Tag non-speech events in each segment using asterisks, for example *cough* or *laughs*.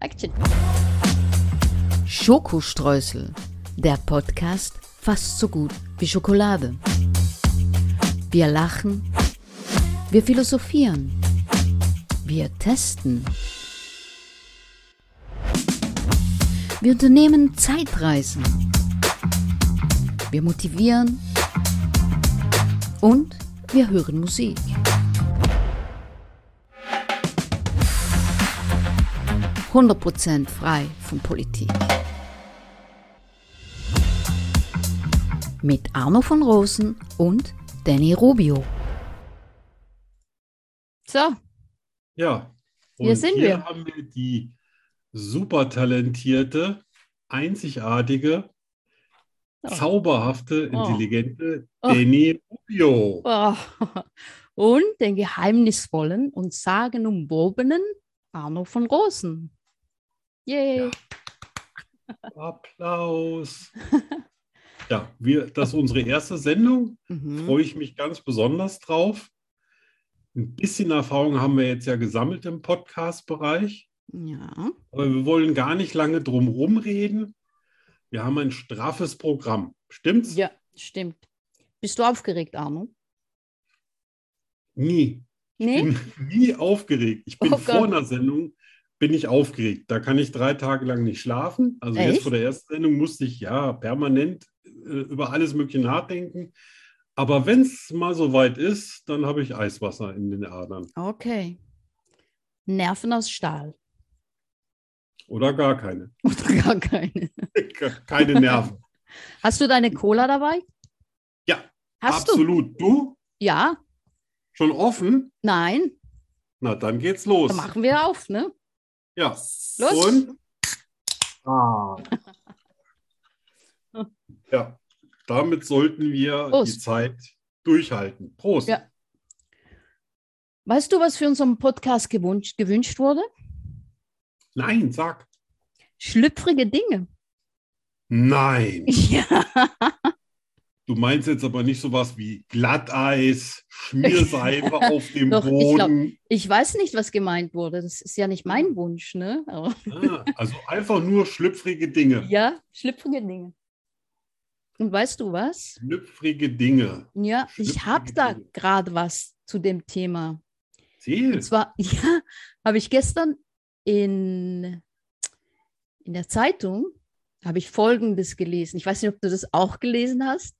Action. Schokostreusel, der Podcast fast so gut wie Schokolade. Wir lachen, wir philosophieren, wir testen. Wir unternehmen Zeitreisen. Wir motivieren und wir hören Musik. Hundert Prozent frei von Politik. Mit Arno von Rosen und Danny Rubio. So. Ja. Und hier sind hier wir. haben wir die super talentierte, einzigartige, Oh. zauberhafte, Oh. intelligente Oh. Danny Rubio. Oh. *laughs* Und den geheimnisvollen und sagenumwobenen Arno von Rosen. Yay. Applaus. *laughs* Ja, wir, das ist unsere erste Sendung. Mhm. Freue ich mich ganz besonders drauf. Ein bisschen Erfahrung haben wir jetzt ja gesammelt im Podcast-Bereich. Ja. Aber wir wollen gar nicht lange drum rumreden. Wir haben ein straffes Programm. Stimmt's? ja, stimmt. Bist du aufgeregt, Arno? Nie. Nee? bin *laughs* nie aufgeregt. Ich bin Oh vor einer Sendung bin ich aufgeregt. Da kann ich drei Tage lang nicht schlafen. Also Echt? jetzt vor der ersten Sendung musste ich ja permanent äh, über alles Mögliche nachdenken. Aber wenn es mal so weit ist, dann habe ich Eiswasser in den Adern. Okay. Nerven aus Stahl. Oder gar keine. *laughs* Oder gar keine. *laughs* keine Nerven. Hast du deine Cola dabei? Ja, Hast du? absolut. Du? Ja? Schon offen? Nein? Na, dann geht's los. Dann machen wir auf, ne? Ja. Los. Und? Ah. *laughs* ja, damit sollten wir Prost. die Zeit durchhalten. Prost. Ja. Weißt du, was für unseren Podcast gewünscht, gewünscht wurde? Nein, sag. Schlüpfrige Dinge. Nein. *laughs* Ja. Du meinst jetzt aber nicht sowas wie Glatteis, Schmierseife auf *laughs* dem Doch, ich glaub- Boden. Ich weiß nicht, was gemeint wurde. Das ist ja nicht mein Wunsch, ne? Ah, also einfach nur schlüpfrige Dinge. *laughs* ja, schlüpfrige Dinge. Und weißt du was? Schlüpfrige Dinge. Ja, ich Schlüpfrige habe da gerade was zu dem Thema. Zähl. Und zwar, *laughs* ja, habe ich gestern in, in der Zeitung, habe ich Folgendes gelesen. Ich weiß nicht, ob du das auch gelesen hast.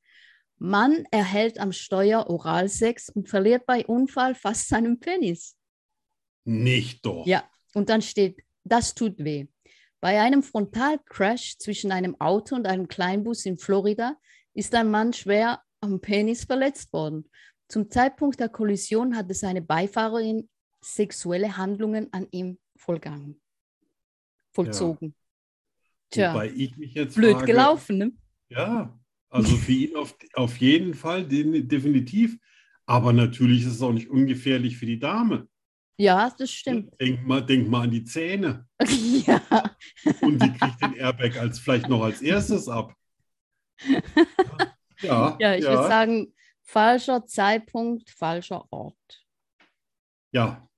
Mann erhält am Steuer Oralsex und verliert bei Unfall fast seinen Penis. Nicht doch. Ja, und dann steht, das tut weh. Bei einem Frontalcrash zwischen einem Auto und einem Kleinbus in Florida ist ein Mann schwer am Penis verletzt worden. Zum Zeitpunkt der Kollision hatte seine Beifahrerin sexuelle Handlungen an ihm vollgangen, vollzogen. Tja, mich jetzt blöd frage, gelaufen, ne? Ja, also für ihn auf, auf jeden Fall den, definitiv. Aber natürlich ist es auch nicht ungefährlich für die Dame. Ja, das stimmt. Denk mal, denk mal an die Zähne. *laughs* ja, Und die kriegt den Airbag als, vielleicht noch als erstes ab. *laughs* Ja, ja ich würde sagen, falscher Zeitpunkt, falscher Ort. Ja,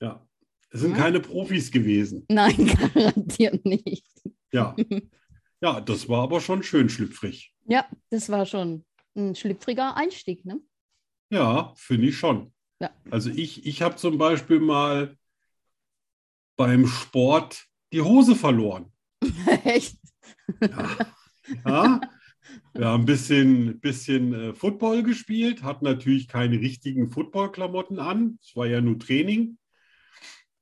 ja. Es sind Ja. keine Profis gewesen. Nein, *laughs* garantiert nicht. Ja. Ja, das war aber schon schön schlüpfrig. Ja, das war schon ein schlüpfriger Einstieg, ne? Ja, finde ich schon. Ja. Also ich, ich habe zum Beispiel mal beim Sport die Hose verloren. *laughs* Echt? Ja. Ja. Wir haben ein bisschen, bisschen äh, Football gespielt, hatten natürlich keine richtigen Footballklamotten an. Es war ja nur Training.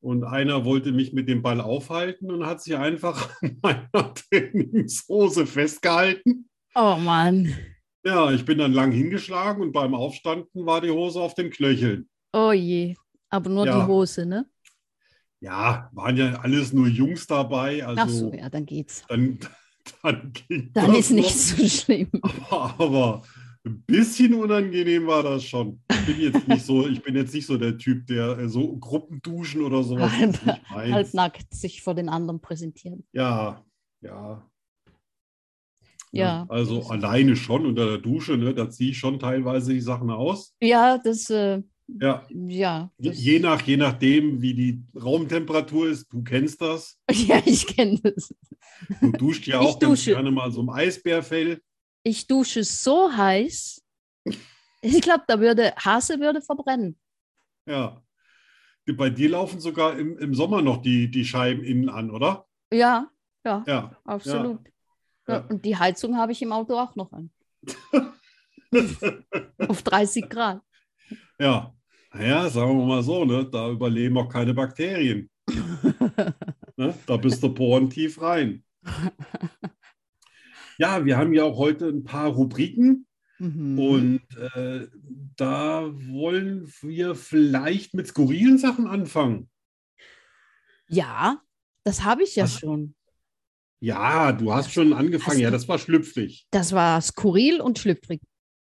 Und einer wollte mich mit dem Ball aufhalten und hat sich einfach *laughs* an meiner Trainingshose festgehalten. Oh Mann. Ja, ich bin dann lang hingeschlagen und beim Aufstanden war die Hose auf den Knöcheln. Oh je. Aber nur Ja. die Hose, ne? Ja, waren ja alles nur Jungs dabei. Also Ach so, ja, dann geht's. dann, *laughs* dann Dann ist nicht noch. so schlimm. *laughs* Aber, aber ein bisschen unangenehm war das schon. Ich bin jetzt nicht so, ich bin jetzt nicht so der Typ, der äh, so Gruppenduschen oder sowas Halb-. Halbnackt sich vor den anderen präsentieren. Ja, ja. Ja. Also alleine schon unter der Dusche, ne, da ziehe ich schon teilweise die Sachen aus. Ja, das, äh, Ja, ja. das- je, nach, je nachdem, wie die Raumtemperatur ist, du kennst das. *laughs* ja, ich kenne das. Du duscht ja auch ganz gerne mal so im Eisbärfell. Ich dusche so heiß. Ich glaube, da würde Hase würde verbrennen. Ja. Bei dir laufen sogar im, im Sommer noch die, die Scheiben innen an, oder? Ja, ja, Ja. absolut. Ja. Ja. und die Heizung habe ich im Auto auch noch an. *laughs* Auf 30 Grad. Ja. Naja, sagen wir mal so, ne? da überleben auch keine Bakterien. *laughs* Ne? Da bist du porentief rein. *laughs* Ja, wir haben ja auch heute ein paar Rubriken Mhm. und äh, da wollen wir vielleicht mit skurrilen Sachen anfangen. ja, das habe ich ja Was? schon. Ja, du hast schon angefangen. Hast Ja, das war schlüpfrig. Das war skurril und schlüpfrig.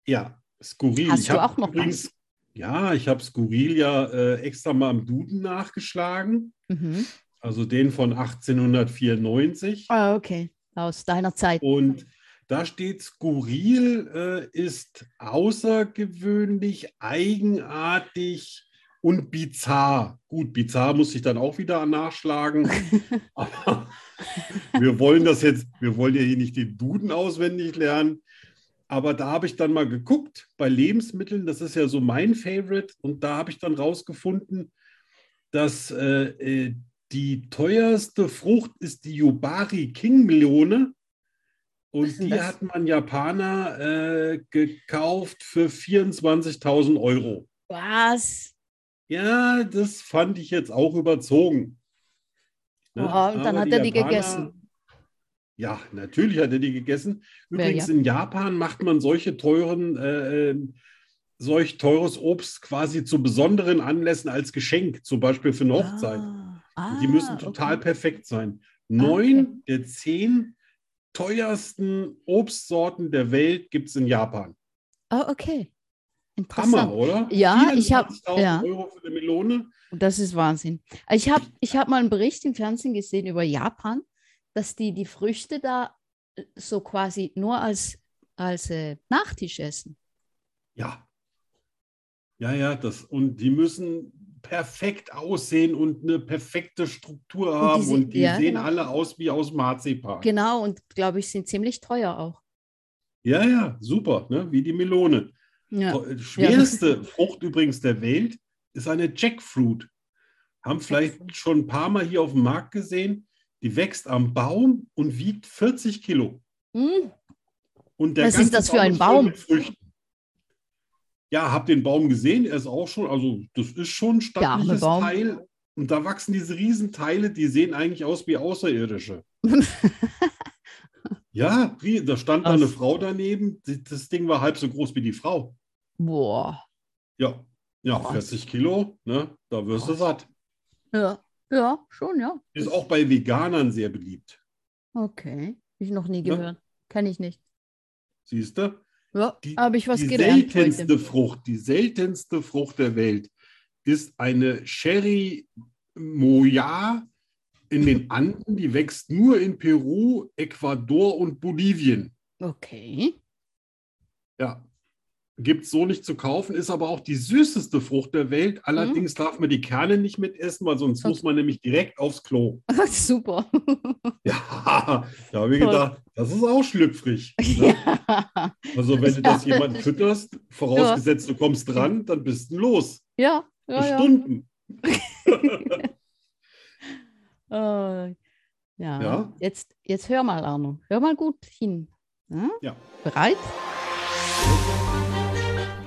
Ja, skurril. Hast ich du auch noch übrigens, ja, ich habe skurril ja äh, extra mal im Duden nachgeschlagen. Mhm. Also den von 1894. Ah, okay. Aus deiner Zeit. Und da steht, skurril äh, ist außergewöhnlich, eigenartig und bizarr. Gut, bizarr muss ich dann auch wieder nachschlagen. *laughs* Aber wir wollen das jetzt, wir wollen ja hier nicht den Duden auswendig lernen. Aber da habe ich dann mal geguckt bei Lebensmitteln, das ist ja so mein Favorite. Und da habe ich dann rausgefunden, dass äh, äh, die teuerste Frucht ist die Yubari King Melone. Und die das? hat man Japaner äh, gekauft für 24.000 Euro. Was? Ja, das fand ich jetzt auch überzogen. Ne? Oha, und dann hat er die gegessen. Ja, natürlich hat er die gegessen. Übrigens, ja? in Japan macht man solche teuren, äh, äh, solch teures Obst quasi zu besonderen Anlässen als Geschenk, zum Beispiel für eine Hochzeit. Ah, Und die müssen ah, total okay. perfekt sein. okay. Neun der zehn teuersten Obstsorten der Welt gibt es in Japan. Ah, okay. Interessant. Hammer, oder? Ja, ich hab- 24.000 ja. Euro für eine Melone. Das ist Wahnsinn. Ich habe ich hab mal einen Bericht im Fernsehen gesehen über Japan, dass die die Früchte da äh, so quasi nur als, als äh, Nachtisch essen. Ja. Ja, ja, das, und die müssen perfekt aussehen und eine perfekte Struktur die haben. se- Und die ja, sehen genau. alle aus wie aus Marzipan. Genau, und glaube ich, sind ziemlich teuer auch. Ja, ja, super, ne? wie die Melone. Ja. Schwerste Frucht übrigens der Welt ist eine Jackfruit. Haben vielleicht Jackfruit. schon ein paar Mal hier auf dem Markt gesehen. Die wächst am Baum und wiegt 40 Kilo. Hm, Und der Was ist das für ein ist voll Baum? Ja, hab den Baum gesehen. Er ist auch schon, also das ist schon ein stattliches Baum. Teil. Und da wachsen diese Riesenteile, die sehen eigentlich aus wie Außerirdische. *laughs* Ja, da stand da eine. Frau daneben. Das Ding war halb so groß wie die Frau. Boah. Ja, ja, Krass. 40 Kilo, ne? Da wirst du Krass. satt. Ja, ja, schon, ja. Ist auch bei Veganern sehr beliebt. Okay. Ich noch nie Ja. gehört. Kenne ich nicht. Siehst du? Ja, Die, habe ich was die gelernt seltenste heute. Frucht, die seltenste Frucht der Welt ist eine Cherry Moya in den Anden. Die wächst nur in Peru, Ecuador und Bolivien. Okay. Ja, gibt es so nicht zu kaufen, ist aber auch die süßeste Frucht der Welt. Allerdings darf man die Kerne nicht mitessen, weil sonst Okay. muss man nämlich direkt aufs Klo. *laughs* Super. *laughs* Ja, da habe ich Toll. gedacht, das ist auch schlüpfrig. *laughs* Ne? ja. Also wenn du das Ja. jemandem fütterst, vorausgesetzt du kommst dran, dann bist du los. Ja, ja, ja. Stunden. Äh, ja. Ja. Jetzt, jetzt hör mal, Arno. Hör mal gut hin. Ja? Ja. Bereit?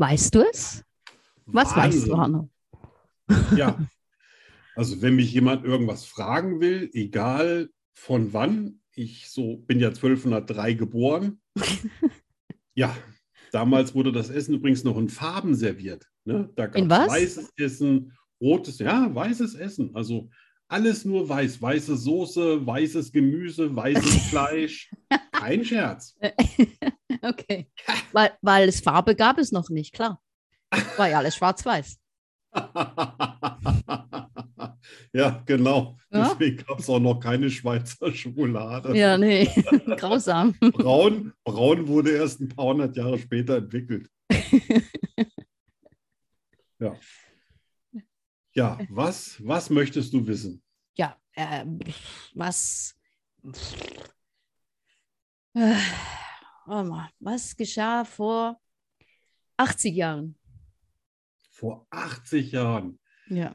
Weißt du es? Was weißt du, Wahnsinn. Arno? Ja. Also wenn mich jemand irgendwas fragen will, egal von wann, ich so bin ja 1203 geboren. *laughs* Ja, damals wurde das Essen übrigens noch in Farben serviert. Ne? Da gab es weißes Essen, rotes, ja, weißes Essen. Also alles nur weiß. Weiße Soße, weißes Gemüse, weißes *laughs* Fleisch. Kein Scherz. *laughs* Okay. *laughs* Weil, weil es Farbe gab es noch nicht, klar. War ja alles schwarz-weiß. ja, genau. Ja? Deswegen gab es auch noch keine Schweizer Schokolade. Ja, nee, grausam. Braun, Braun wurde erst ein paar hundert Jahre später entwickelt. Ja. Ja, was, was möchtest du wissen? Ja, äh, was, äh, was geschah vor 80 Jahren? Vor 80 Jahren. Ja.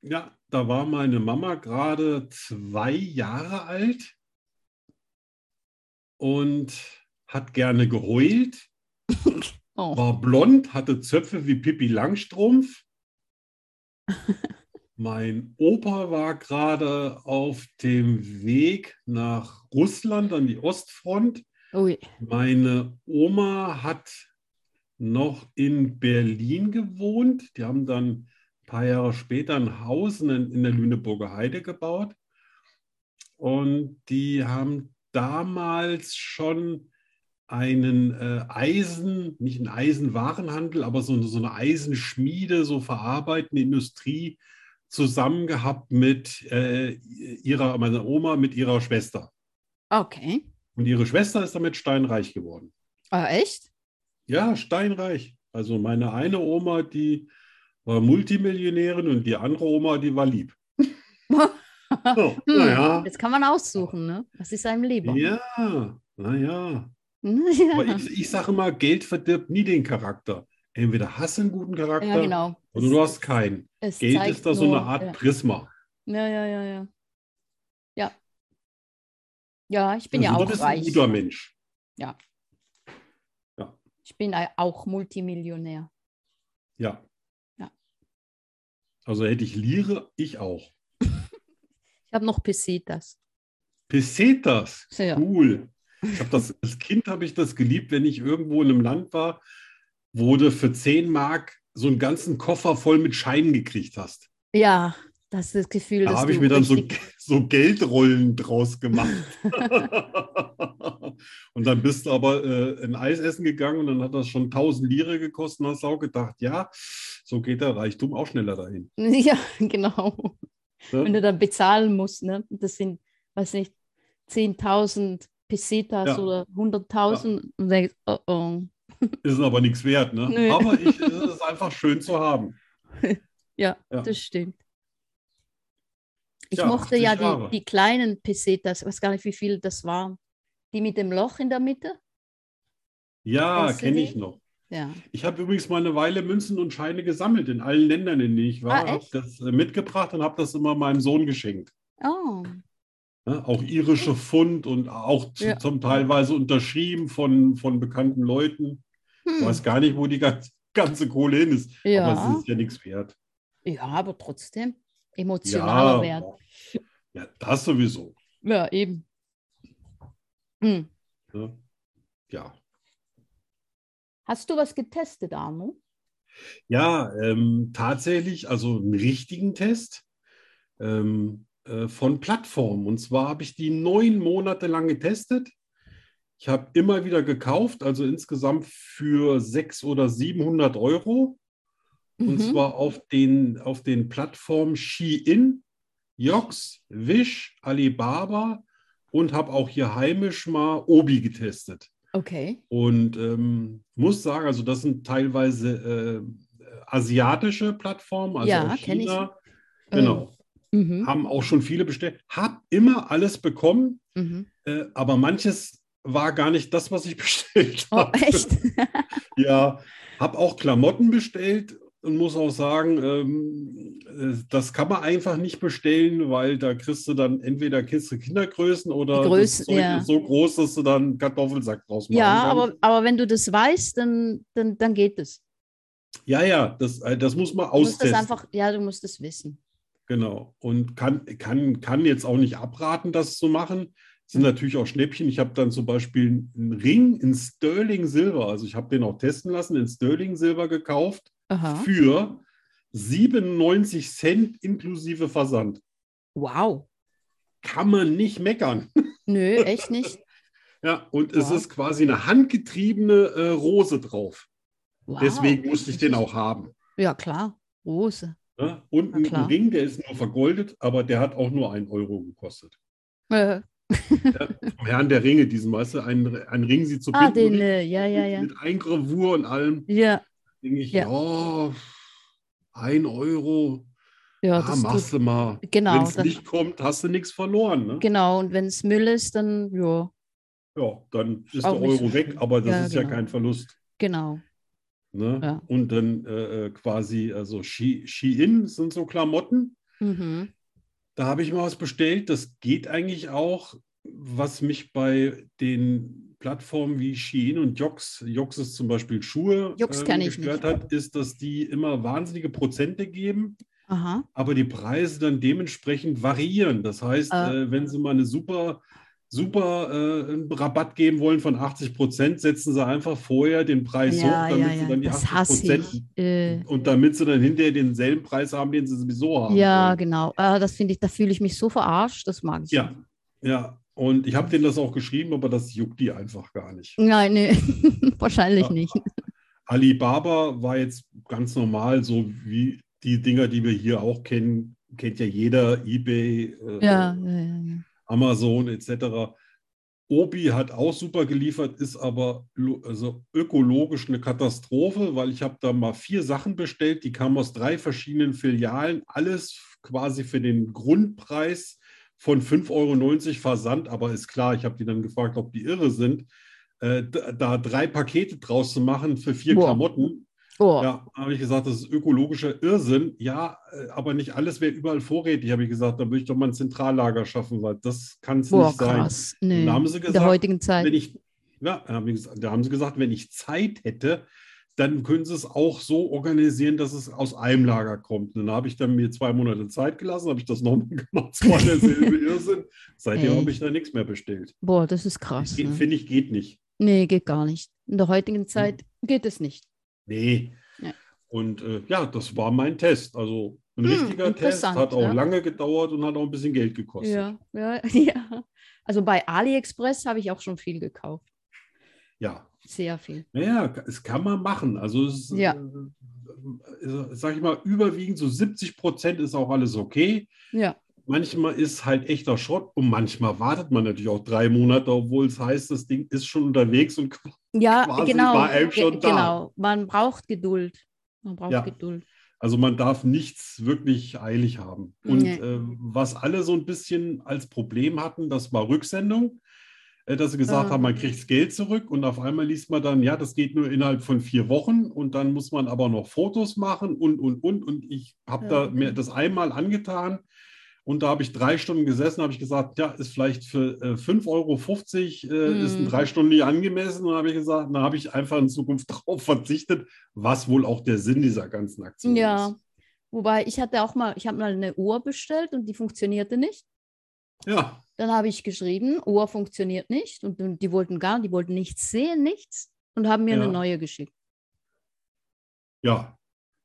Ja, da war meine Mama gerade zwei Jahre alt und hat gerne geheult, *laughs* Oh. war blond, hatte Zöpfe wie Pippi Langstrumpf. *laughs* Mein Opa war gerade auf dem Weg nach Russland an die Ostfront. Ui. Meine Oma hat noch in Berlin gewohnt. Die haben dann ein paar Jahre später ein Haus in, in der Lüneburger Heide gebaut. Und die haben damals schon einen äh, Eisen, nicht einen Eisenwarenhandel, aber so, so eine Eisenschmiede, so verarbeitende Industrie zusammen gehabt mit äh, ihrer, meiner Oma, mit ihrer Schwester. Okay. Und ihre Schwester ist damit steinreich geworden. Ah, echt? Ja, steinreich. Also meine eine Oma, die war Multimillionärin und die andere Oma, die war lieb. *laughs* So, Hm, naja, Jetzt kann man aussuchen, ne? Was ist einem lieber? ja, naja. *laughs* Ja. Ich, ich sage immer, Geld verdirbt nie den Charakter. Entweder hast du einen guten Charakter Ja, genau. oder du hast keinen. Es Geld ist da so eine Art Ja. Prisma. ja, ja, ja, ja. Ja. Ja, ich bin Also ja du auch bist ein reich. guter Mensch. Ich bin auch Multimillionär. Ja. Ja. Also hätte ich Lire, ich auch. *laughs* Ich habe noch Pesetas. Pesetas, Ja. cool. Ich habe das, als Kind habe ich das geliebt, wenn ich irgendwo in einem Land war, wo du für 10 Mark so einen ganzen Koffer voll mit Scheinen gekriegt hast. Ja, das ist das Gefühl, Da habe ich mir dann so, so Geldrollen draus gemacht. *laughs* und dann bist du aber äh, ein Eis essen gegangen und dann hat das schon 1000 Lire gekostet und hast auch gedacht, ja, so geht der Reichtum auch schneller dahin. *laughs* Ja, genau. Wenn Ne? du dann bezahlen musst, ne? Das sind, weiß nicht, 10.000 Pesetas Ja. oder 100.000 und denkst, oh oh. Ist aber nichts wert, ne? Nö. Aber ich, *laughs* es ist einfach schön zu haben. Ja, Ja. das stimmt. Ich Ja, mochte 80 ja die, die kleinen Pesetas, ich weiß gar nicht, wie viel das waren. Die mit dem Loch in der Mitte? Ja, kenne ich noch. Ja. Ich habe übrigens mal eine Weile Münzen und Scheine gesammelt in allen Ländern, in denen ich war. Ah, habe das äh, mitgebracht und habe das immer meinem Sohn geschenkt. Oh? Auch irische Pfund und auch Ja. zum teilweise unterschrieben von, von bekannten Leuten. Ich hm. weiß gar nicht, wo die ganze, ganze Kohle hin ist. Aber Ja. es ist ja nichts wert. Ja, aber trotzdem emotionaler Ja, Wert. ja, das sowieso. Ja, eben. Hm. Ne? Ja, Hast du was getestet, Arno? ja ähm, tatsächlich, also einen richtigen Test ähm, äh, von Plattformen. Und zwar habe ich die neun Monate lang getestet. Ich habe immer wieder gekauft, also insgesamt für 600 oder 700 Euro. Und Mhm. zwar auf den, auf den Plattformen Shein, Yox, Wish, Alibaba und habe auch hier heimisch mal Obi getestet. Okay. Und ähm, muss sagen, also das sind teilweise äh, asiatische Plattformen, also Ja. China. Genau. Mhm. Haben auch schon viele bestellt. Hab immer alles bekommen, Mhm. äh, aber manches war gar nicht das, was ich *laughs* bestellt Oh, habe. echt? *laughs* Ja, habe auch Klamotten bestellt und muss auch sagen, ähm, äh, das kann man einfach nicht bestellen, weil da kriegst du dann entweder kriegst du Kindergrößen oder Größen, ja. so groß, dass du dann einen Kartoffelsack draus machen ja, aber, aber wenn du das weißt, dann, dann, dann geht es. Ja, ja, das, äh, das muss man Du musst das austesten. einfach, ja, du musst es wissen. Genau. Und kann, kann, kann jetzt auch nicht abraten, das zu machen. sind natürlich auch Schnäppchen. Ich habe dann zum Beispiel einen Ring in Sterling Silber, also ich habe den auch testen lassen, in Sterling Silber gekauft Aha. für 97 Cent inklusive Versand. Wow. Kann man nicht meckern. *laughs* Nö, echt nicht. Ja, und es Wow. ist quasi eine handgetriebene äh, Rose drauf. Wow. Deswegen musste ich den auch haben. Ja, klar. Rose. Ne? Und Na ein. Ring, der ist nur vergoldet, aber der hat auch nur einen Euro gekostet. Äh, Ja, vom Herrn der Ringe, diesen, weißt du, ein, ein Ring sieht so ah, Pinguin den, äh, ja, ja, ja. mit Eingravur und allem. Ja, Denke ich, Ja. ja, ein Euro, ja, ah, das machst du mal. genau, Wenn es nicht kommt, hast du nichts verloren. Ne? genau. Und wenn es Müll ist, dann, ja, Ja, dann ist Auch der nicht so Euro weg, aber das Ja, ist ja genau. kein Verlust. genau. Ne? Ja. Und dann äh, äh, quasi, also Ski- Shein sind so Klamotten. Mhm. Da habe ich mal was bestellt. Das geht eigentlich auch. Was mich bei den Plattformen wie Shein und Jox, Jox ist zum Beispiel Schuhe, Jox ähm, gestört hat, ist, dass die immer wahnsinnige Prozente geben, Aha. aber die Preise dann dementsprechend variieren. Das heißt, Äh. äh, wenn sie mal eine super, super äh, einen Rabatt geben wollen von 80 Prozent, setzen sie einfach vorher den Preis Ja, hoch, damit ja, sie ja. dann die Das 80 hasse Prozent. Äh, und damit sie dann hinterher denselben Preis haben, den sie sowieso haben. ja, wollen. genau. Äh, das finde ich, da fühle ich mich so verarscht. Das mag ich Ja, nicht. ja. Und ich habe denen das auch geschrieben, aber das juckt die einfach gar nicht. Nein, nee, *laughs* wahrscheinlich nicht. Alibaba war jetzt ganz normal, so wie die Dinger, die wir hier auch kennen, kennt ja jeder, eBay, äh, Ja, ja, ja, ja. Amazon etc. Obi hat auch super geliefert, ist aber also ökologisch eine Katastrophe, weil ich habe da mal vier Sachen bestellt, die kamen aus drei verschiedenen Filialen, alles quasi für den Grundpreis von 5,90 Euro Versand, aber ist klar, ich habe die dann gefragt, ob die irre sind, äh, da, da drei Pakete draus zu machen für vier Boah. Klamotten. Oh, Ja, habe ich gesagt, das ist ökologischer Irrsinn. Ja, äh, aber nicht alles wäre überall vorrätig, habe ich gesagt. Da würde ich doch mal ein Zentrallager schaffen, weil das kann es nicht sein. krass. Nee. da haben sie In der gesagt, heutigen Zeit. Wenn ich, ja, gesagt, da haben sie gesagt, wenn ich Zeit hätte, dann können sie es auch so organisieren, dass es aus einem Lager kommt. Und dann habe ich dann mir zwei Monate Zeit gelassen, habe ich das *laughs* nochmal gemacht. Es war derselbe *laughs* Irrsinn. Seitdem habe ich da nichts mehr bestellt. Boah, das ist krass. Ne? Finde ich, geht nicht. Nee, geht gar nicht. In der heutigen Zeit geht es nicht. Nee. Ja. Und äh, ja, das war mein Test. Also ein Hm, richtiger Test, hat auch ja. lange gedauert und hat auch ein bisschen Geld gekostet. Ja, ja, *laughs* ja. Also bei AliExpress habe ich auch schon viel gekauft. Ja. Sehr viel. Naja, es kann man machen. Also es, Ja. äh, sag ich mal, überwiegend so 70 Prozent ist auch alles okay. Ja, Manchmal ist halt echter Schrott und manchmal wartet man natürlich auch drei Monate, obwohl es heißt, das Ding ist schon unterwegs und *laughs* ja Quasi genau. war einem schon da. Genau. Man braucht Geduld. Man braucht Ja. Geduld. Also man darf nichts wirklich eilig haben. Und Nee. äh, was alle so ein bisschen als Problem hatten, das war Rücksendung, äh, dass sie gesagt Ah. haben, man kriegt das Geld zurück und auf einmal liest man dann, ja, das geht nur innerhalb von vier Wochen und dann muss man aber noch Fotos machen und, und, und. Und ich habe da Ja. mir das einmal angetan und da habe ich drei Stunden gesessen, habe ich gesagt, ja, ist vielleicht für äh, 5,50 Euro äh, ist in Mhm. drei Stunden nicht angemessen. Und habe ich gesagt, dann habe ich einfach in Zukunft *laughs* darauf verzichtet, was wohl auch der Sinn dieser ganzen Aktion Ja. ist. Wobei ich hatte auch mal, ich habe mal eine Uhr bestellt und die funktionierte nicht. Ja, Dann habe ich geschrieben, Uhr funktioniert nicht und, und die wollten gar, die wollten nichts sehen, nichts und haben mir Ja. eine neue geschickt. ja.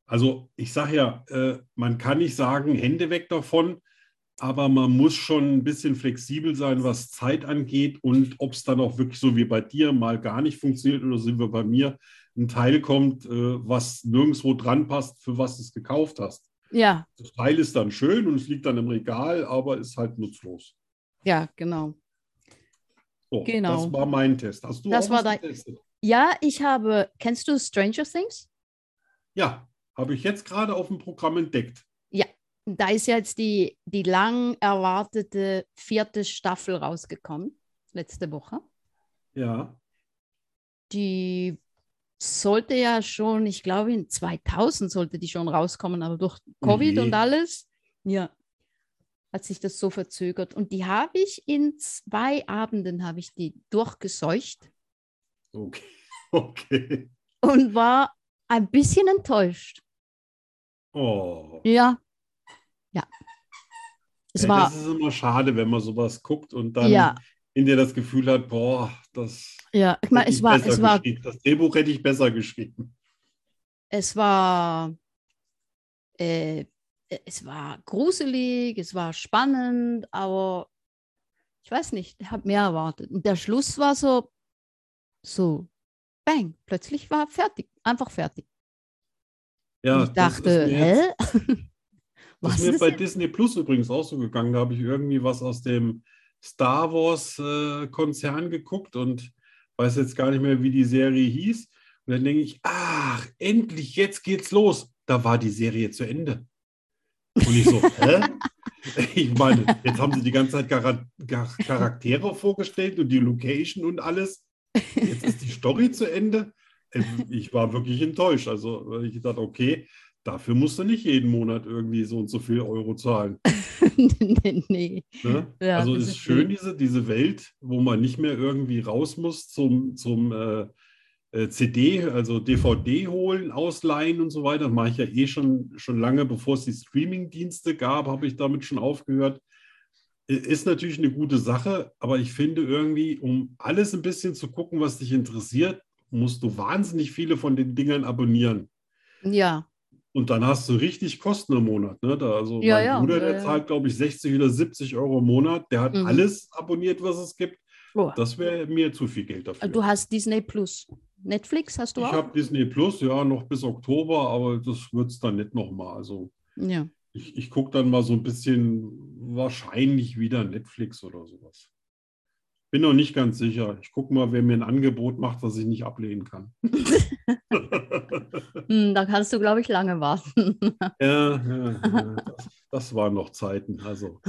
Also ich sage ja, äh, man kann nicht sagen, Hände weg davon, aber man muss schon ein bisschen flexibel sein, was Zeit angeht und ob es dann auch wirklich so wie bei dir mal gar nicht funktioniert oder so wie bei mir ein Teil kommt, äh, was nirgendwo dran passt, für was du es gekauft hast. Ja, Das Teil ist dann schön und es liegt dann im Regal, aber ist halt nutzlos. ja, genau. So, Genau. Das war mein Test. Hast du Das auch war dein- getestet? Ja, ich habe, kennst du Stranger Things? Ja, habe ich jetzt gerade auf dem Programm entdeckt. Da ist jetzt die, die lang erwartete vierte Staffel rausgekommen, letzte Woche. Ja, Die sollte ja schon, ich glaube, in 2000 sollte die schon rauskommen, aber durch Covid je. und alles, ja, hat sich das so verzögert. Und die habe ich in zwei Abenden habe ich die durchgeseucht okay. *laughs* Okay. und war ein bisschen enttäuscht. Oh. Ja, ja. Es Ja, war, das ist immer schade, wenn man sowas guckt und dann ja, in der das Gefühl hat, boah, das, Ja, ich meine, es war, es war, geschrieben. das Drehbuch hätte ich besser geschrieben. es war, äh, es war gruselig, es war spannend, aber ich weiß nicht, ich habe mehr erwartet. Und der Schluss war so, so, bang, plötzlich war fertig, einfach fertig. Ja, Und ich dachte, mir jetzt- *laughs* hä? Das Was ist mir bei jetzt? Disney Plus übrigens auch so gegangen. Da habe ich irgendwie was aus dem Star Wars-Konzern geguckt und weiß jetzt gar nicht mehr, wie die Serie hieß. Und dann denke ich, ach, endlich, jetzt geht's los. Da war die Serie zu Ende. Und ich so, *laughs* hä? Ich meine, jetzt haben sie die ganze Zeit Chara- Char- Charaktere vorgestellt und die Location und alles. Jetzt ist die Story zu Ende. Ähm, Ich war wirklich enttäuscht. Also ich dachte, okay, dafür musst du nicht jeden Monat irgendwie so und so viel Euro zahlen. *laughs* nee, nee. Ne? Ja, also ist ist schön, lieb. diese, diese Welt, wo man nicht mehr irgendwie raus muss zum, zum äh, äh, CD, also DVD holen, ausleihen und so weiter. Das mache ich ja eh schon, schon lange, bevor es die Streaming-Dienste gab, habe ich damit schon aufgehört. Ist natürlich eine gute Sache, aber ich finde irgendwie, um alles ein bisschen zu gucken, was dich interessiert, musst du wahnsinnig viele von den Dingern abonnieren. Ja, Und dann hast du richtig Kosten im Monat. Ne? Da, also Ja, mein ja, Bruder, der ja. zahlt, glaube ich, 60 oder 70 Euro im Monat. Der hat Mhm. alles abonniert, was es gibt. Oh. Das wäre mir zu viel Geld dafür. du hast Disney Plus. Netflix hast du ich auch? habe Disney Plus, ja, noch bis Oktober, aber das wird es dann nicht nochmal. Also Ja. ich, ich gucke dann mal so ein bisschen wahrscheinlich wieder Netflix oder sowas. Bin noch nicht ganz sicher. Ich gucke mal, wer mir ein Angebot macht, das ich nicht ablehnen kann. *laughs* *laughs* Hm, da kannst du, glaube ich, lange warten. Ja, ja, ja das, das waren noch Zeiten. Also,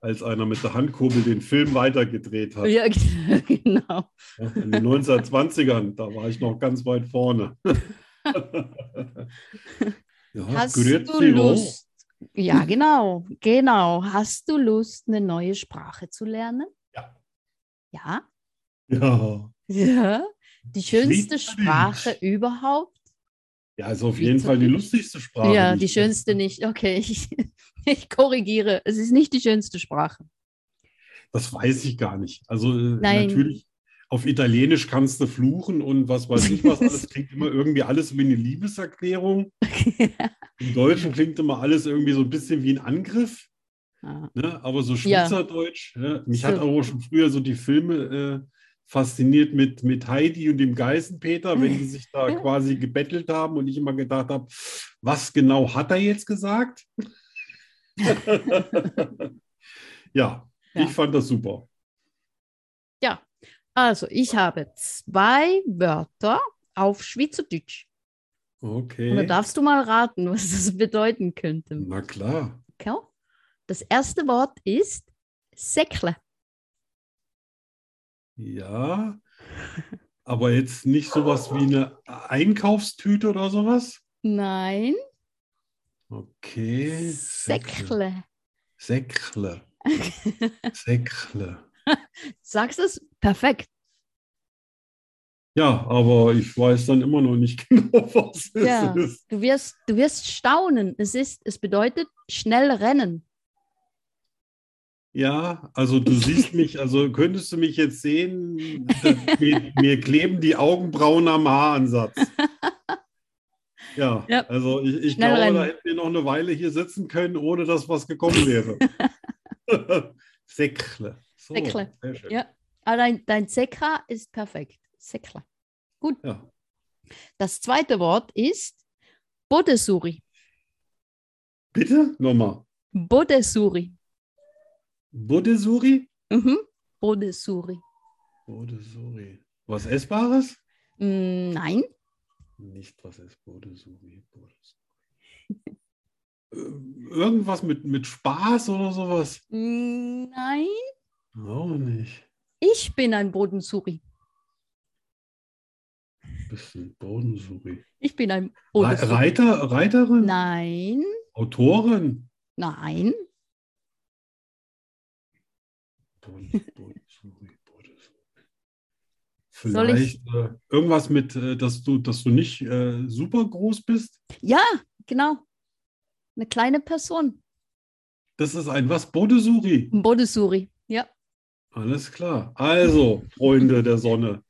als einer mit der Handkurbel den Film weitergedreht hat. ja, *laughs* genau. In den 1920ern, da war ich noch ganz weit vorne. ja, Hast du. Lust? Ja, genau, genau. Hast du Lust, eine neue Sprache zu lernen? Ja. Ja? Ja. Ja. Die schönste. Sprache überhaupt? ja, ist auf jeden Fall die lustigste Sprache. ja, die schönste nicht. Okay, ich, *laughs* ich korrigiere. Es ist nicht die schönste Sprache. Das weiß ich gar nicht. Also äh, Nein. natürlich, auf Italienisch kannst du fluchen und was weiß ich was. Alles *laughs* klingt immer irgendwie alles wie eine Liebeserklärung. Im Deutschen klingt immer alles irgendwie so ein bisschen wie ein Angriff. Ne? Aber so Ja. Schweizerdeutsch, ja, mich So. hat auch schon früher so die Filme äh, fasziniert mit, mit Heidi und dem Geißenpeter, wenn die sich da *laughs* quasi gebettelt haben und ich immer gedacht habe, was genau hat er jetzt gesagt? *laughs* ja, Ja. ich fand das super. Also, ich habe zwei Wörter auf Schweizerdeutsch. Und da Okay. darfst du mal raten, was das bedeuten könnte. Na klar. Okay? Das erste Wort ist Säckle. Ja. Aber jetzt nicht sowas wie eine Einkaufstüte oder sowas? Nein, Okay. Säckle. Säckle. *laughs* Säckle. Sagst es perfekt. Ja, aber ich weiß dann immer noch nicht *laughs* genau, was es Ja, ist. du wirst, du wirst staunen. Es ist, es bedeutet schnell rennen. Ja, also du siehst *laughs* mich, also könntest du mich jetzt sehen, mir, mir kleben die Augenbrauen am Haaransatz. *laughs* Ja, Ja. also ich, ich glaube, da rennen. hätten wir noch eine Weile hier sitzen können, ohne dass was gekommen wäre. *laughs* Säckle. So, Säckle. Ja. Aber dein, dein Säckler ist perfekt. Säckle. Ja. Das zweite Wort ist Bodesuri. Bitte? Nochmal. Bodesuri. Bodesuri? Mhm. Bodesuri. Bodesuri. Was Essbares? Mm, Nein. Nicht, was ist Bodesuri? Bodesuri. *laughs* Irgendwas mit, mit Spaß oder sowas? Mm, Nein. Auch nicht. Ich bin ein Bodensuri. Bisschen Bodensuri. Ich bin ein Bodensuri. Reiter, Reiterin? Nein. Autorin? Nein. Vielleicht äh, irgendwas mit, äh, dass du, dass du nicht äh, super groß bist? Ja, genau. Eine kleine Person. Das ist ein was? Bodesuri? Ein Bodesuri. Ja. Alles klar. Also, Freunde der Sonne,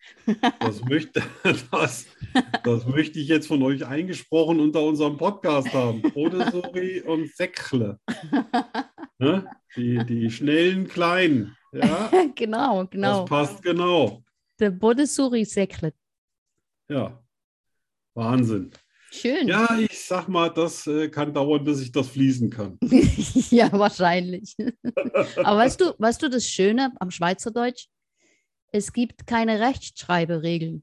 das *laughs* möchte, das, das möchte ich jetzt von euch eingesprochen unter unserem Podcast haben. Bodesuri und Säckle. *laughs* Ne? Die, die schnellen Kleinen. Ja, *laughs* genau, genau. das passt genau. Der Bodesuri Säckle. Ja, Wahnsinn. Schön. Ja, ich sag mal, das äh, kann dauern, bis ich das fließen kann. *laughs* ja, wahrscheinlich. *laughs* Aber weißt du, weißt du das Schöne am Schweizerdeutsch? Es gibt keine Rechtschreiberegeln.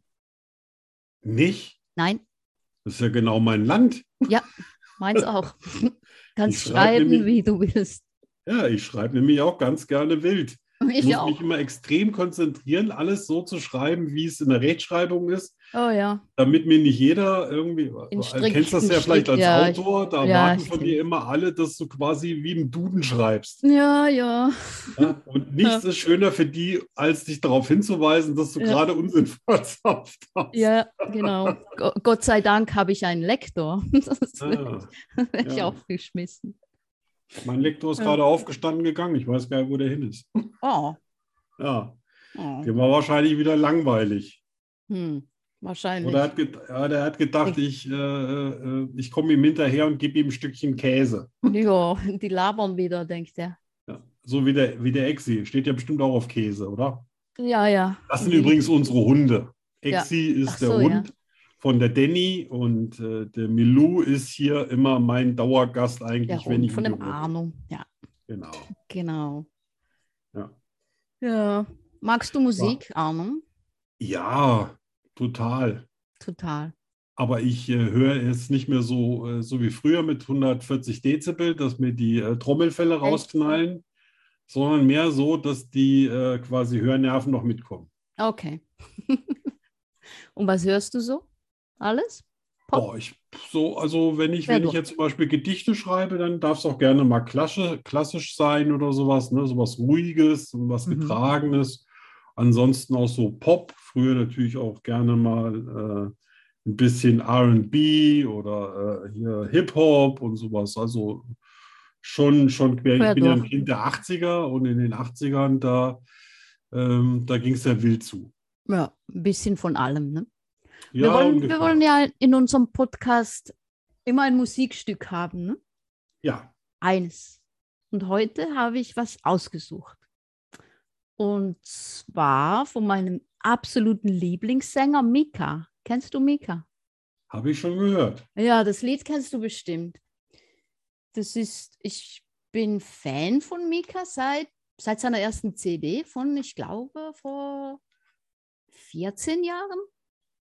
Nicht? Nein, Das ist ja genau mein Land. meins auch. Kannst schreib schreiben, nämlich- wie du willst. Ja, ich schreibe nämlich auch ganz gerne wild. *laughs* Ich Ich muss auch. mich immer extrem konzentrieren, alles so zu schreiben, wie es in der Rechtschreibung ist, Oh ja. damit mir nicht jeder irgendwie, In du Strick- kennst das ja *laughs* vielleicht Strick, als ja, Autor, da ja, erwarten ich von dir immer alle, dass du quasi wie im Duden schreibst. Ja, ja. Ja? Und *laughs* nichts ist schöner für die, als dich darauf hinzuweisen, dass du gerade Unsinn verzapft hast. Ja, genau. Go- Gott sei Dank habe ich einen Lektor. Das Ah, hätte ich ja. auch geschmissen. Mein Lektor ist Ja. gerade aufgestanden gegangen. Ich weiß gar nicht, wo der hin ist. Oh. Ja, oh. der war wahrscheinlich wieder langweilig. Hm. Wahrscheinlich. Oder hat ja, der hat gedacht, ich, äh, äh, ich komme ihm hinterher und gebe ihm ein Stückchen Käse. Ja, *laughs* die labern wieder, denkt er. Ja, so wie der, wie der Exi. Steht ja bestimmt auch auf Käse, oder? Ja, ja. Das sind Die- übrigens unsere Hunde. Ja. Exi ist Ach der so, ja. Hund von der Danny und äh, der Milou ist hier immer mein Dauergast Der eigentlich, wenn Hund ich von dem. Arno. Ja, Genau. *laughs* genau. Ja. Ja. Magst du Musik, Arno? Ja, total. Total. Aber ich äh, höre es nicht mehr so, äh, so wie früher mit 140 Dezibel, dass mir die äh, Trommelfälle rausknallen, sondern mehr so, dass die äh, quasi Hörnerven noch mitkommen. Okay. *laughs* Und was hörst du so? Alles? Pop? Boah, ich so, also wenn ich, wenn ich jetzt zum Beispiel Gedichte schreibe, dann darf es auch gerne mal klassisch, klassisch sein oder sowas, ne? Sowas Ruhiges und was Mhm. Getragenes. Ansonsten auch so Pop, früher natürlich auch gerne mal äh, ein bisschen RB oder äh, hier Hip-Hop und sowas. Also schon, schon quer. Quer Ich bin ja ein. Kind der 80er und in den 80ern, da, ähm, da ging es ja wild zu. Ja, ein bisschen von allem. Ne? Ja, wir, wollen, wir wollen ja in unserem Podcast immer ein Musikstück haben. Ne? Ja, Eines. Und heute habe ich was ausgesucht. Und zwar von meinem absoluten Lieblingssänger Mika. Kennst du Mika? habe ich schon gehört. Ja, das Lied kennst du bestimmt. Das ist, ich bin Fan von Mika seit, seit seiner ersten CD von, ich glaube, vor 14 Jahren.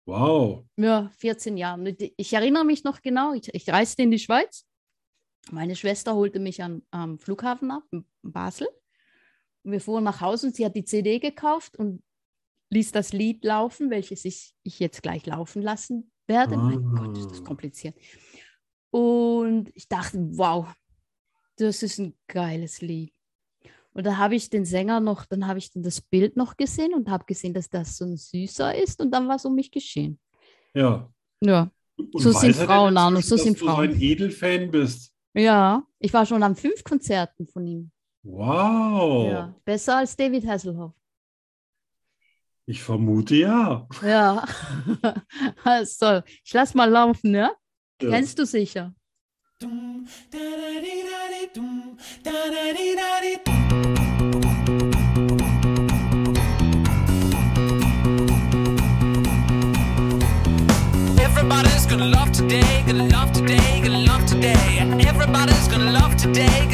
Wow. Ja, 14 Jahren. Ich erinnere mich noch genau, ich, ich reiste in die Schweiz. Meine Schwester holte mich am, am Flughafen ab, in Basel. Und wir fuhren nach Hause und sie hat die CD gekauft und ließ das Lied laufen, welches ich, ich jetzt gleich laufen lassen werde. Mein Gott, ist das Ah. kompliziert. Und ich dachte, wow, das ist ein geiles Lied. Und da habe ich den Sänger noch, dann habe ich dann das Bild noch gesehen und habe gesehen, dass das so ein Süßer ist und dann war es um mich geschehen. Ja. Ja. Und So sind Frauen, Arno, so dass sind du Frauen. so ein Edelfan bist. Ja, ich war schon an fünf Konzerten von ihm. Wow. Ja, besser als David Hasselhoff. Ich vermute ja. Ja. *laughs* so, ich lass mal laufen, ja? Ja. Kennst du sicher. Everybody's gonna love today, gonna love today, gonna love today. Everybody's gonna love today.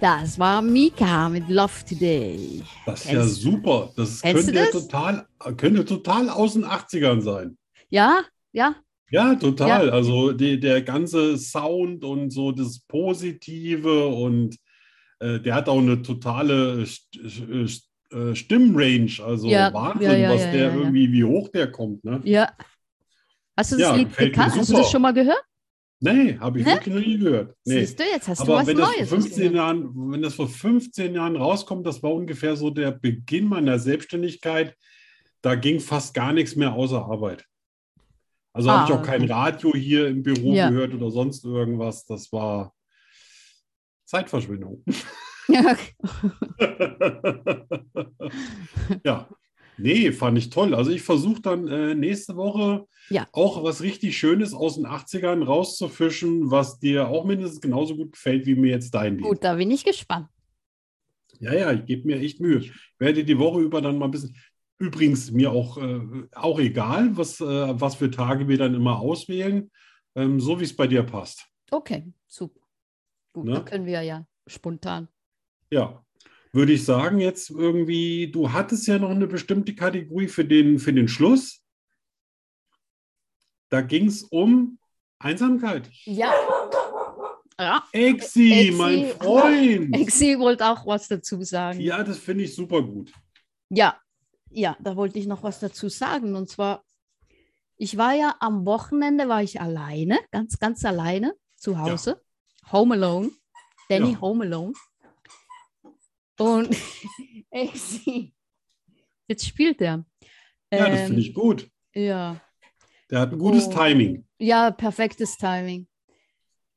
Das war Mika mit Love Today. Das ist Kennst- ja super. Das könnte ja das? total, könnte total aus den 80ern sein. Ja, ja, Ja, total. Also die, der ganze Sound und so das Positive und äh, der hat auch eine totale St äh, Stimmrange. Also Ja, Wahnsinn, ja, ja, was ja, der ja, ja. irgendwie, wie hoch der kommt. Ne? ja. Hast du das Ja, Lied gekannt? Hast du das schon mal gehört? Nee, habe ich Hä? wirklich noch nie gehört. Nee. Siehst du, jetzt hast du Aber was wenn das, vor Neues. 15 Jahren, wenn das vor 15 Jahren rauskommt, das war ungefähr so der Beginn meiner Selbstständigkeit. Da ging fast gar nichts mehr außer Arbeit. Also habe ich Ah, auch kein. Radio hier im Büro Ja. gehört oder sonst irgendwas. Das war Zeitverschwendung. *laughs* Ja, *laughs* ja, nee, fand ich toll. Also ich versuche dann äh, nächste Woche Ja. auch was richtig Schönes aus den 80ern rauszufischen, was dir auch mindestens genauso gut gefällt wie mir jetzt dein Lied. gut, da bin ich gespannt. Ja, ja, ich gebe mir echt Mühe. Ich werde die Woche über dann mal ein bisschen. Übrigens, mir auch, äh, auch egal, was, äh, was für Tage wir dann immer auswählen, ähm, so wie es bei dir passt. Okay, super. Gut, Ne? dann können wir ja spontan. Ja, würde ich sagen, jetzt irgendwie, du hattest ja noch eine bestimmte Kategorie für den, für den Schluss. Da ging es um Einsamkeit. Ja. Ja, Exi, Exi. mein Freund. Exi wollte auch was dazu sagen. Ja, das finde ich super gut. Ja, ja, da wollte ich noch was dazu sagen. Und zwar, ich war ja am Wochenende, war ich alleine, ganz, ganz alleine zu Hause. Home alone. Danny Ja. Home alone. Und *laughs* jetzt spielt er. Ja, das Ähm, finde ich gut. Ja, Der hat ein gutes Oh. Timing. ja, perfektes Timing.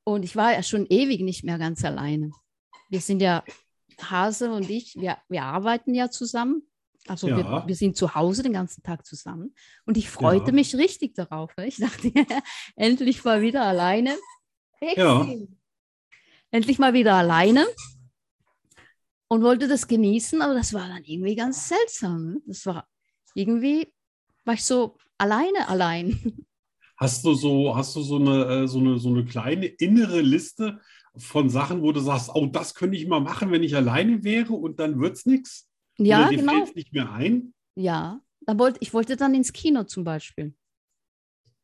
Und ich war ja schon ewig nicht mehr ganz alleine. Wir sind ja, Hase und ich, wir, wir arbeiten ja zusammen. Also wir, Ja. wir sind zu Hause den ganzen Tag zusammen. Und ich freute Ja. mich richtig darauf. Ich dachte, *laughs* endlich mal wieder alleine. Ja. Endlich mal wieder alleine. Und wollte das genießen, aber das war dann irgendwie ganz seltsam. ne? Das war irgendwie, war ich so alleine allein. Hast du so, hast du so eine, äh, so eine, so eine kleine innere Liste von Sachen, wo du sagst, oh, das könnte ich mal machen, wenn ich alleine wäre und dann wird es nichts? Ja, Oder dir genau. fällt's nicht mehr ein? Ja, da wollte, ich wollte dann ins Kino zum Beispiel.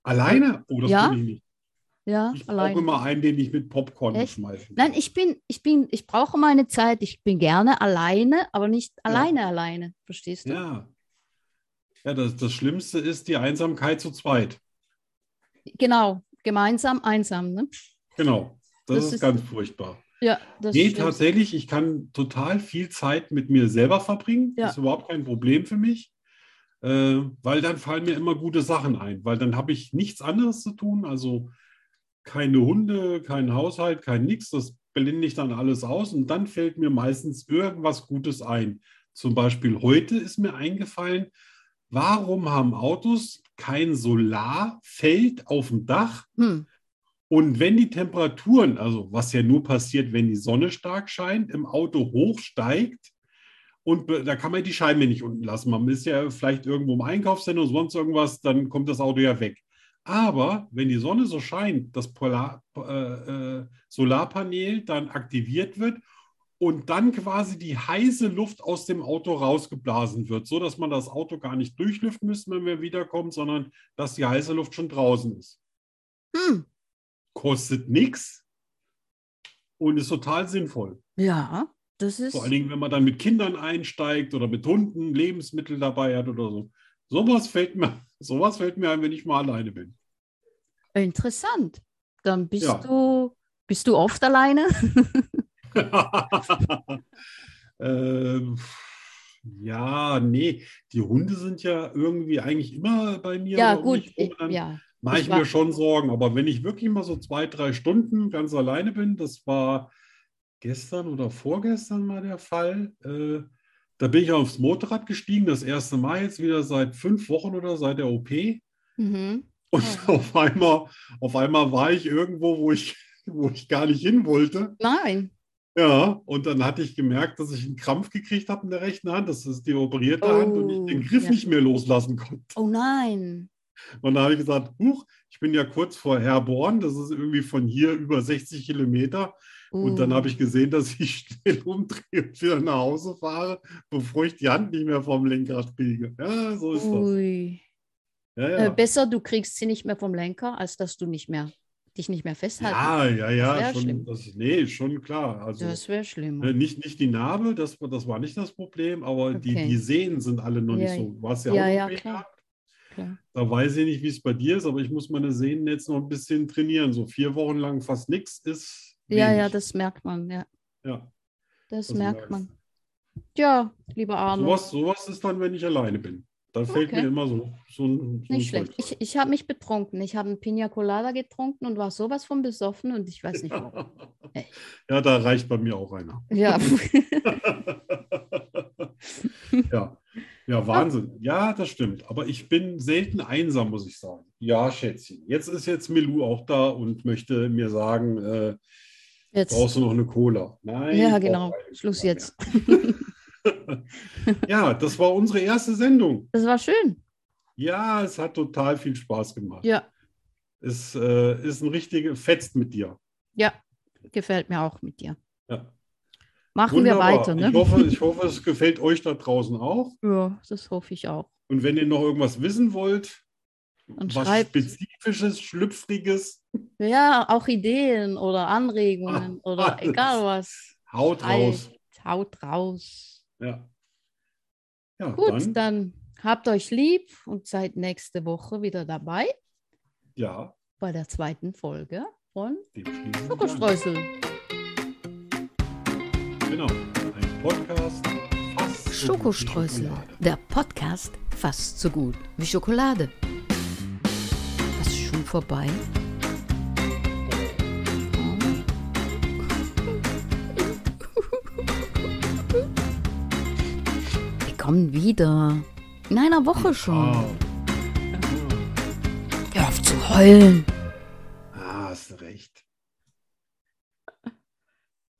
Alleine? Oh, das Ja. ich nicht. Ja, Ich brauche immer einen, den ich mit Popcorn Echt? schmeiße. Nein, ich bin, ich bin, ich brauche meine Zeit. Ich bin gerne alleine, aber nicht alleine alleine. Verstehst du? Ja. Ja, das, das Schlimmste ist die Einsamkeit zu zweit. Genau, gemeinsam, einsam. Ne? Genau. Das, Das ist, ist- ganz furchtbar. Ja, das Nee, stimmt. tatsächlich, ich kann total viel Zeit mit mir selber verbringen. Ja. Das ist überhaupt kein Problem für mich. Äh, weil dann fallen mir immer gute Sachen ein, weil dann habe ich nichts anderes zu tun. Also keine Hunde, kein Haushalt, kein Nix. Das blende ich dann alles aus und dann fällt mir meistens irgendwas Gutes ein. Zum Beispiel heute ist mir eingefallen, warum haben Autos kein Solarfeld auf dem Dach? Hm. Und wenn die Temperaturen, also was ja nur passiert, wenn die Sonne stark scheint, im Auto hochsteigt und da kann man die Scheibe nicht unten lassen. Man ist ja vielleicht irgendwo im Einkaufszentrum oder sonst irgendwas, dann kommt das Auto ja weg. Aber wenn die Sonne so scheint, das Polar, äh, äh, Solarpanel dann aktiviert wird und dann quasi die heiße Luft aus dem Auto rausgeblasen wird, so dass man das Auto gar nicht durchlüften müsste, wenn wir wiederkommen, sondern dass die heiße Luft schon draußen ist Hm. kostet nichts und ist total sinnvoll. Ja, das ist. Vor allen Dingen, wenn man dann mit Kindern einsteigt oder mit Hunden Lebensmittel dabei hat oder so. Sowas fällt mir, *laughs* sowas fällt mir ein, wenn ich mal alleine bin. Interessant. Dann bist Ja. du, bist du oft alleine? *laughs* ähm, ja, nee, die Hunde sind ja irgendwie eigentlich immer bei mir. ja, gut. Ich, ja. mache ich ich mir schon Sorgen. Aber wenn ich wirklich mal so zwei, drei Stunden ganz alleine bin, das war gestern oder vorgestern mal der Fall, äh, da bin ich aufs Motorrad gestiegen, das erste Mal jetzt wieder seit fünf Wochen oder seit der OP. Mhm. Und Oh. *laughs* auf einmal, auf einmal war ich irgendwo, wo ich, wo ich gar nicht hin wollte. Nein. Ja, und dann hatte ich gemerkt, dass ich einen Krampf gekriegt habe in der rechten Hand. Das ist die operierte Hand und ich den Oh, Griff ja. nicht mehr loslassen konnte. Oh nein. Und da habe ich gesagt, huch, ich bin ja kurz vor Herborn, das ist irgendwie von hier über 60 Kilometer. Und dann Uh. habe ich gesehen, *laughs* dass ich schnell umdrehe und wieder nach Hause fahre, bevor ich die Hand nicht mehr vom Lenkrad kriege. Ja, so ist das. Ui. Ja, Äh, ja. besser, du kriegst sie nicht mehr vom Lenker, als dass du nicht mehr, dich nicht mehr festhalten. Ja, ja, ja, schon, schlimm. das, nee, schon klar. Also Das wäre schlimm. äh, nicht, nicht die Narbe, das, war- das war nicht das Problem, aber die, Okay. die Sehnen sind alle noch Ja, nicht so. Du hast ja, ja, auch ja, klar. Klar. Da weiß ich nicht, wie es bei dir ist, aber ich muss meine Sehnen jetzt noch ein bisschen trainieren. So vier Wochen lang fast nichts ist. Ja, ja, wenig. das merkt man, ja. ja. Das Das merkt merkst. man. Ja, lieber Arno. Sowas, sowas ist dann, wenn ich alleine bin. Da fällt Okay. mir immer so, so ein, so Nicht schlecht. Ich, ich habe mich betrunken. Ich habe einen Pina Colada getrunken und war sowas von besoffen und ich weiß nicht warum. *laughs* Ja, da reicht bei mir auch einer. Ja, *laughs* ja. ja, Wahnsinn. Ja, das stimmt. Aber ich bin selten einsam, muss ich sagen. Ja, Schätzchen. Jetzt ist jetzt Milou auch da und möchte mir sagen, äh, jetzt. brauchst du noch eine Cola? Nein. Ja, genau. Schluss jetzt. *laughs* Ja, das war unsere erste Sendung. Das war schön. Ja, es hat total viel Spaß gemacht. Ja, Es äh, ist ein richtiges Fetzt mit dir. ja. Gefällt mir auch mit dir. Ja. Machen wir Wunderbar. weiter, ne? Ich hoffe, ich hoffe, es gefällt euch da draußen auch. Ja, das hoffe ich auch. Und wenn ihr noch irgendwas wissen wollt, Und was schreibt. Spezifisches, Schlüpfriges, Ja, auch Ideen oder Anregungen Ah, oder egal was. haut raus. Haut raus. Ja. Ja, Gut, dann, dann habt euch lieb und seid nächste Woche wieder dabei ja, bei der zweiten Folge von. Schokostreusel. Genau, ein Podcast fast so gut wie Schokostreusel, Schokolade. der Podcast fast so gut wie Schokolade. Was ist schon vorbei? Kommen wieder. In einer Woche schon. Wow. Hör auf zu heulen.